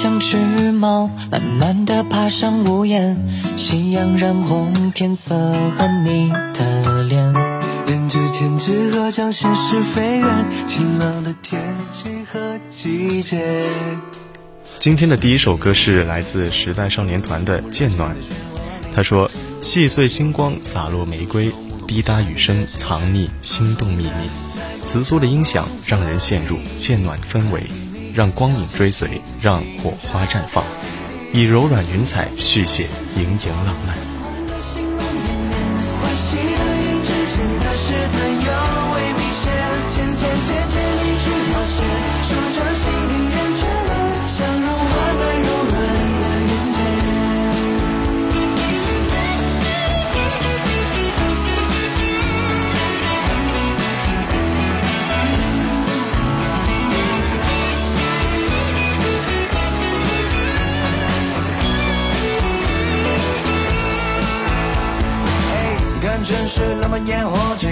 像只猫，慢慢的爬上屋檐，夕阳染红天色和你的脸。人之间只和将心事飞远，晴朗的天气和季节。今天的第一首歌是来自时代少年团的《渐暖》，他说：“细碎星光洒落玫瑰，滴答雨声藏匿心动秘密。”磁素的音响让人陷入渐暖氛围，让光影追随，让火花绽放，以柔软云彩续写盈盈浪漫。是浪漫烟火气。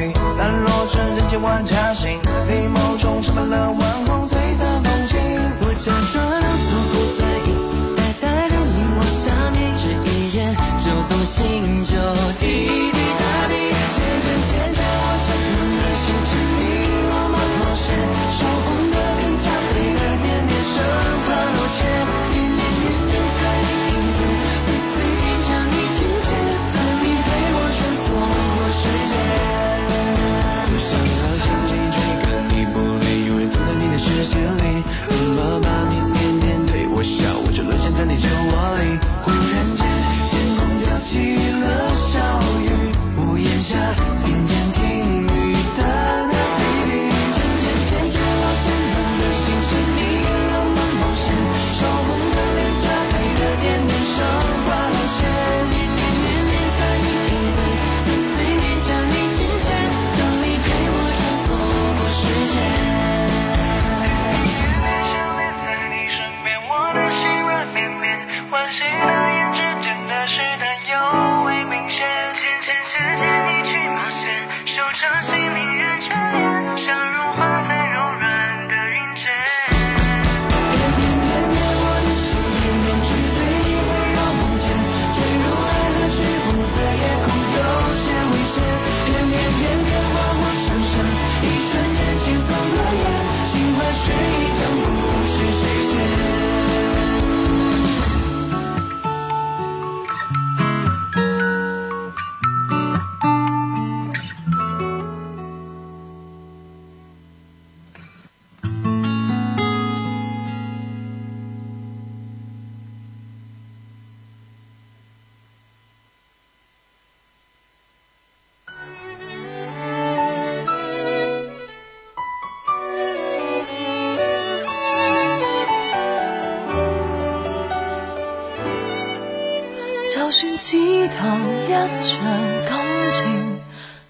就算只谈一场感情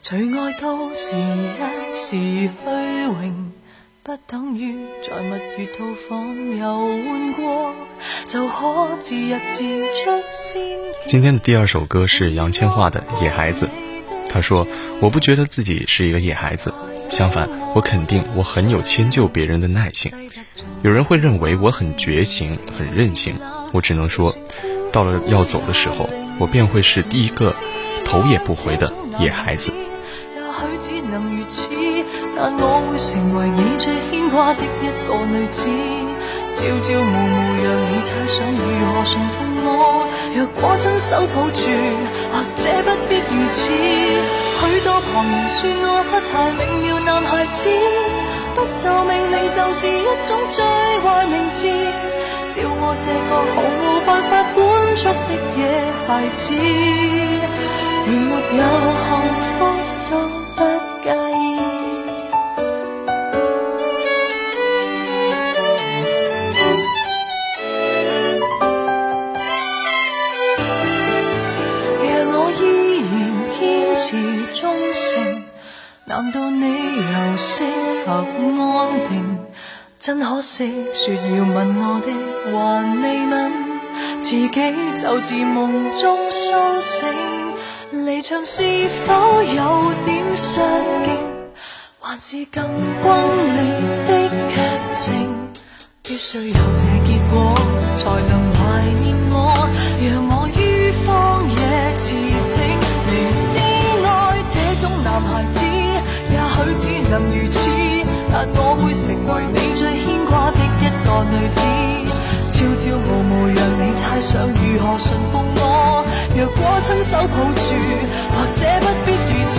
除外都是一时虚荣不等于在蜜月套房游玩过就可自入自出仙今天的第二首歌是杨千嬅的野孩子她说我不觉得自己是一个野孩子相反我肯定我很有迁就别人的耐性有人会认为我很绝情很任性我只能说到了要走的时候我便会是第一个头也不回的野孩子也许只能如此但我会成为你最牵挂的一个女子朝朝暮暮让你猜想如何驯服我若果亲手抱住或者不必如此许多旁人说我不太明了男孩子不受命令就是一种最坏名字笑我这个毫无办法出的野孩子，连没有幸福都不介意。若我依然坚持忠诚，难道你又适合安定？真可惜，说要吻我的，还未吻。自己就自梦中苏醒，离场是否有点失敬？还是更轰烈的剧情？必须有这结果，才能怀念我，让我于荒野驰骋。明知爱这种男孩子，也许只能如此，但我会成为你最牵挂的一个女子。朝朝暮暮，让你猜想如何驯服我。若果亲手抱住，或者不必如。此。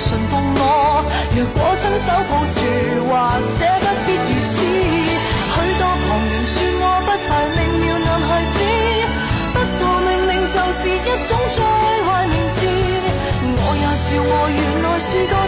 信奉我，若果亲手抱住，或者不必如此。许多旁人说我不太明了，男孩子不受命令就是一种最坏名字。我也笑我，原来是。个。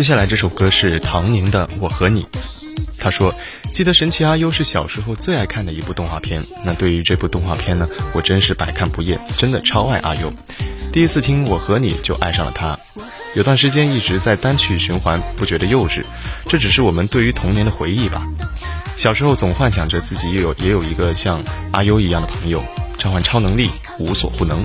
接下来这首歌是唐宁的《我和你》。他说：“记得神奇阿优是小时候最爱看的一部动画片。那对于这部动画片呢，我真是百看不厌，真的超爱阿优。第一次听《我和你》就爱上了它，有段时间一直在单曲循环，不觉得幼稚。这只是我们对于童年的回忆吧。小时候总幻想着自己也有也有一个像阿优一样的朋友，召唤超能力，无所不能。”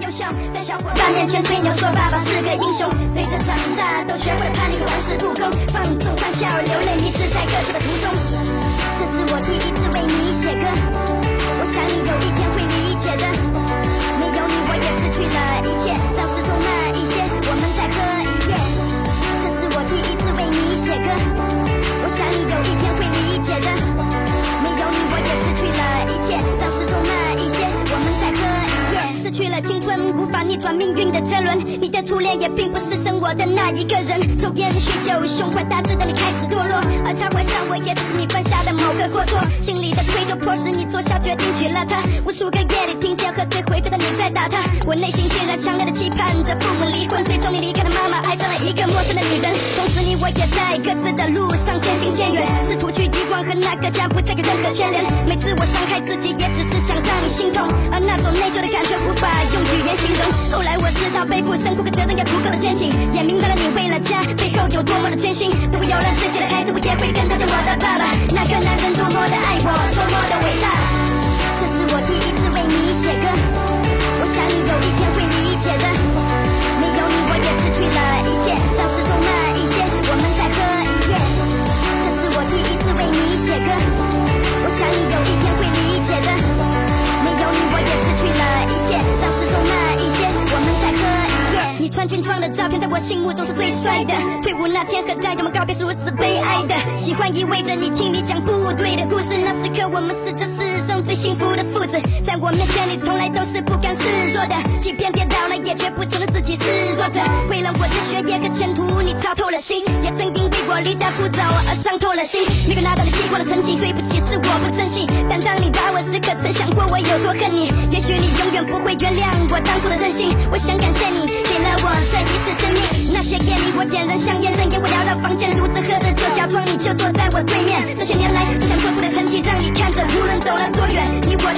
在小伙伴面前吹牛说爸爸是个英雄，随着长大都学会了叛逆和玩世不恭，放纵、欢笑、流泪，迷失在各自的途中。这是我第一次为你写。逆转命运的车轮，你的初恋也并不是生我的那一个人。抽烟酗酒，胸怀大志的你开始堕落，而他怀上我也只是你犯下的某个过错。心里的愧疚迫使你做下决定娶了她。无数个夜里，听见喝醉回家的你在打她。我内心竟然强烈的期盼着父母离婚，最终你离开了妈妈，爱上了一个陌生的女人。从此你我也在各自的路上渐行渐远，试图去遗忘和那个家不再有任何牵连。每次我伤害自己，也只是想让你心痛，而那种内疚的感觉无法用语言形容。后来我知道，背负深故的责任要足够的坚挺，也明白了你为了家背后有多么的艰辛。都有了自己的孩子，我也会跟。的照片在我心目中是最帅的。退伍那天和战友们告别是如此悲哀的。喜欢意味着你听你讲不。对的故事，那时刻我们是这世上最幸福的父子。在我面前你从来都是不甘示弱的，即便跌倒了也绝不承认自己是弱者。为了我的学业和前途，你操透了心，也曾因为我离家出走而伤透了心。没个拿到你寄过的成绩，对不起是我不争气。但当你打我时，可曾想过我有多恨你？也许你永远不会原谅我当初的任性。我想感谢你给了我这一次生命。那些夜里我点燃香烟，任烟雾缭绕房间，独自喝着酒，假装你就坐在我对面。这些年来。想做出的成绩让你看着，无论走了多远，你我。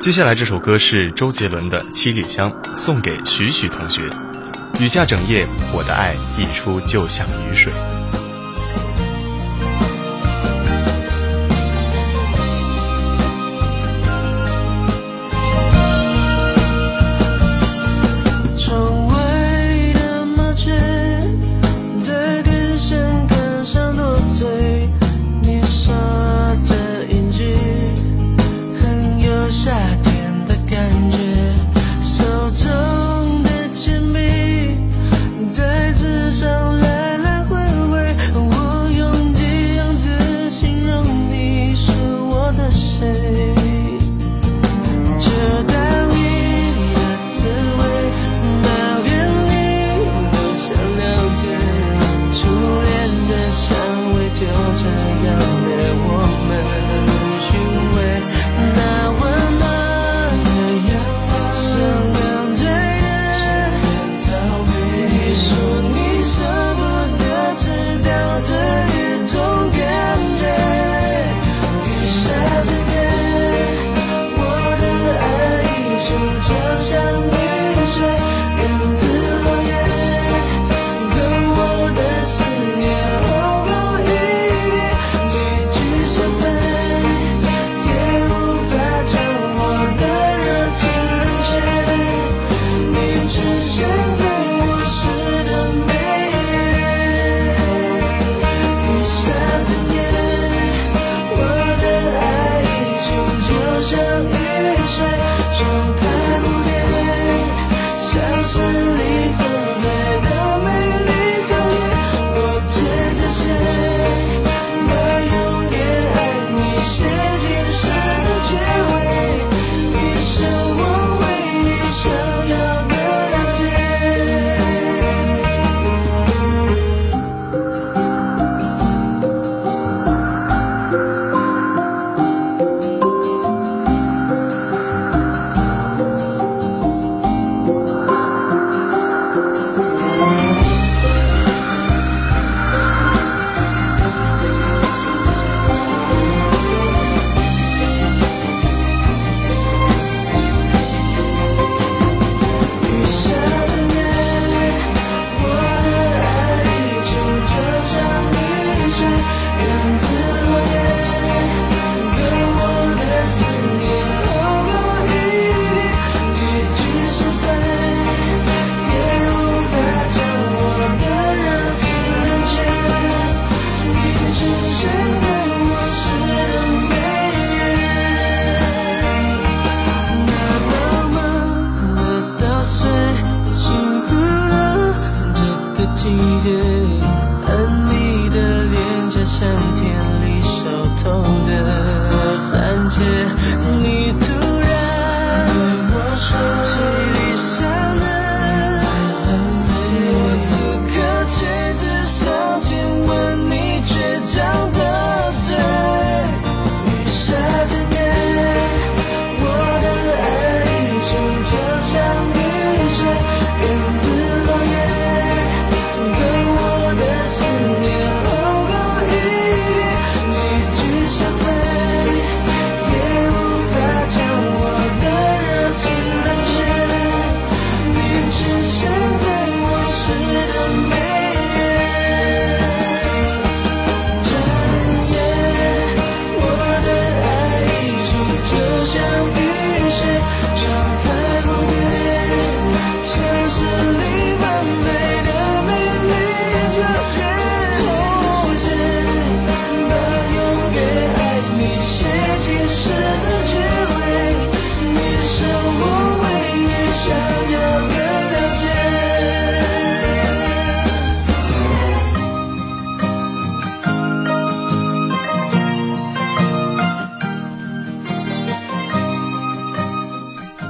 接下来这首歌是周杰伦的《七里香》，送给许许同学。雨下整夜，我的爱溢出，就像雨水。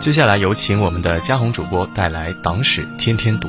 接下来有请我们的嘉宏主播带来《党史天天读》。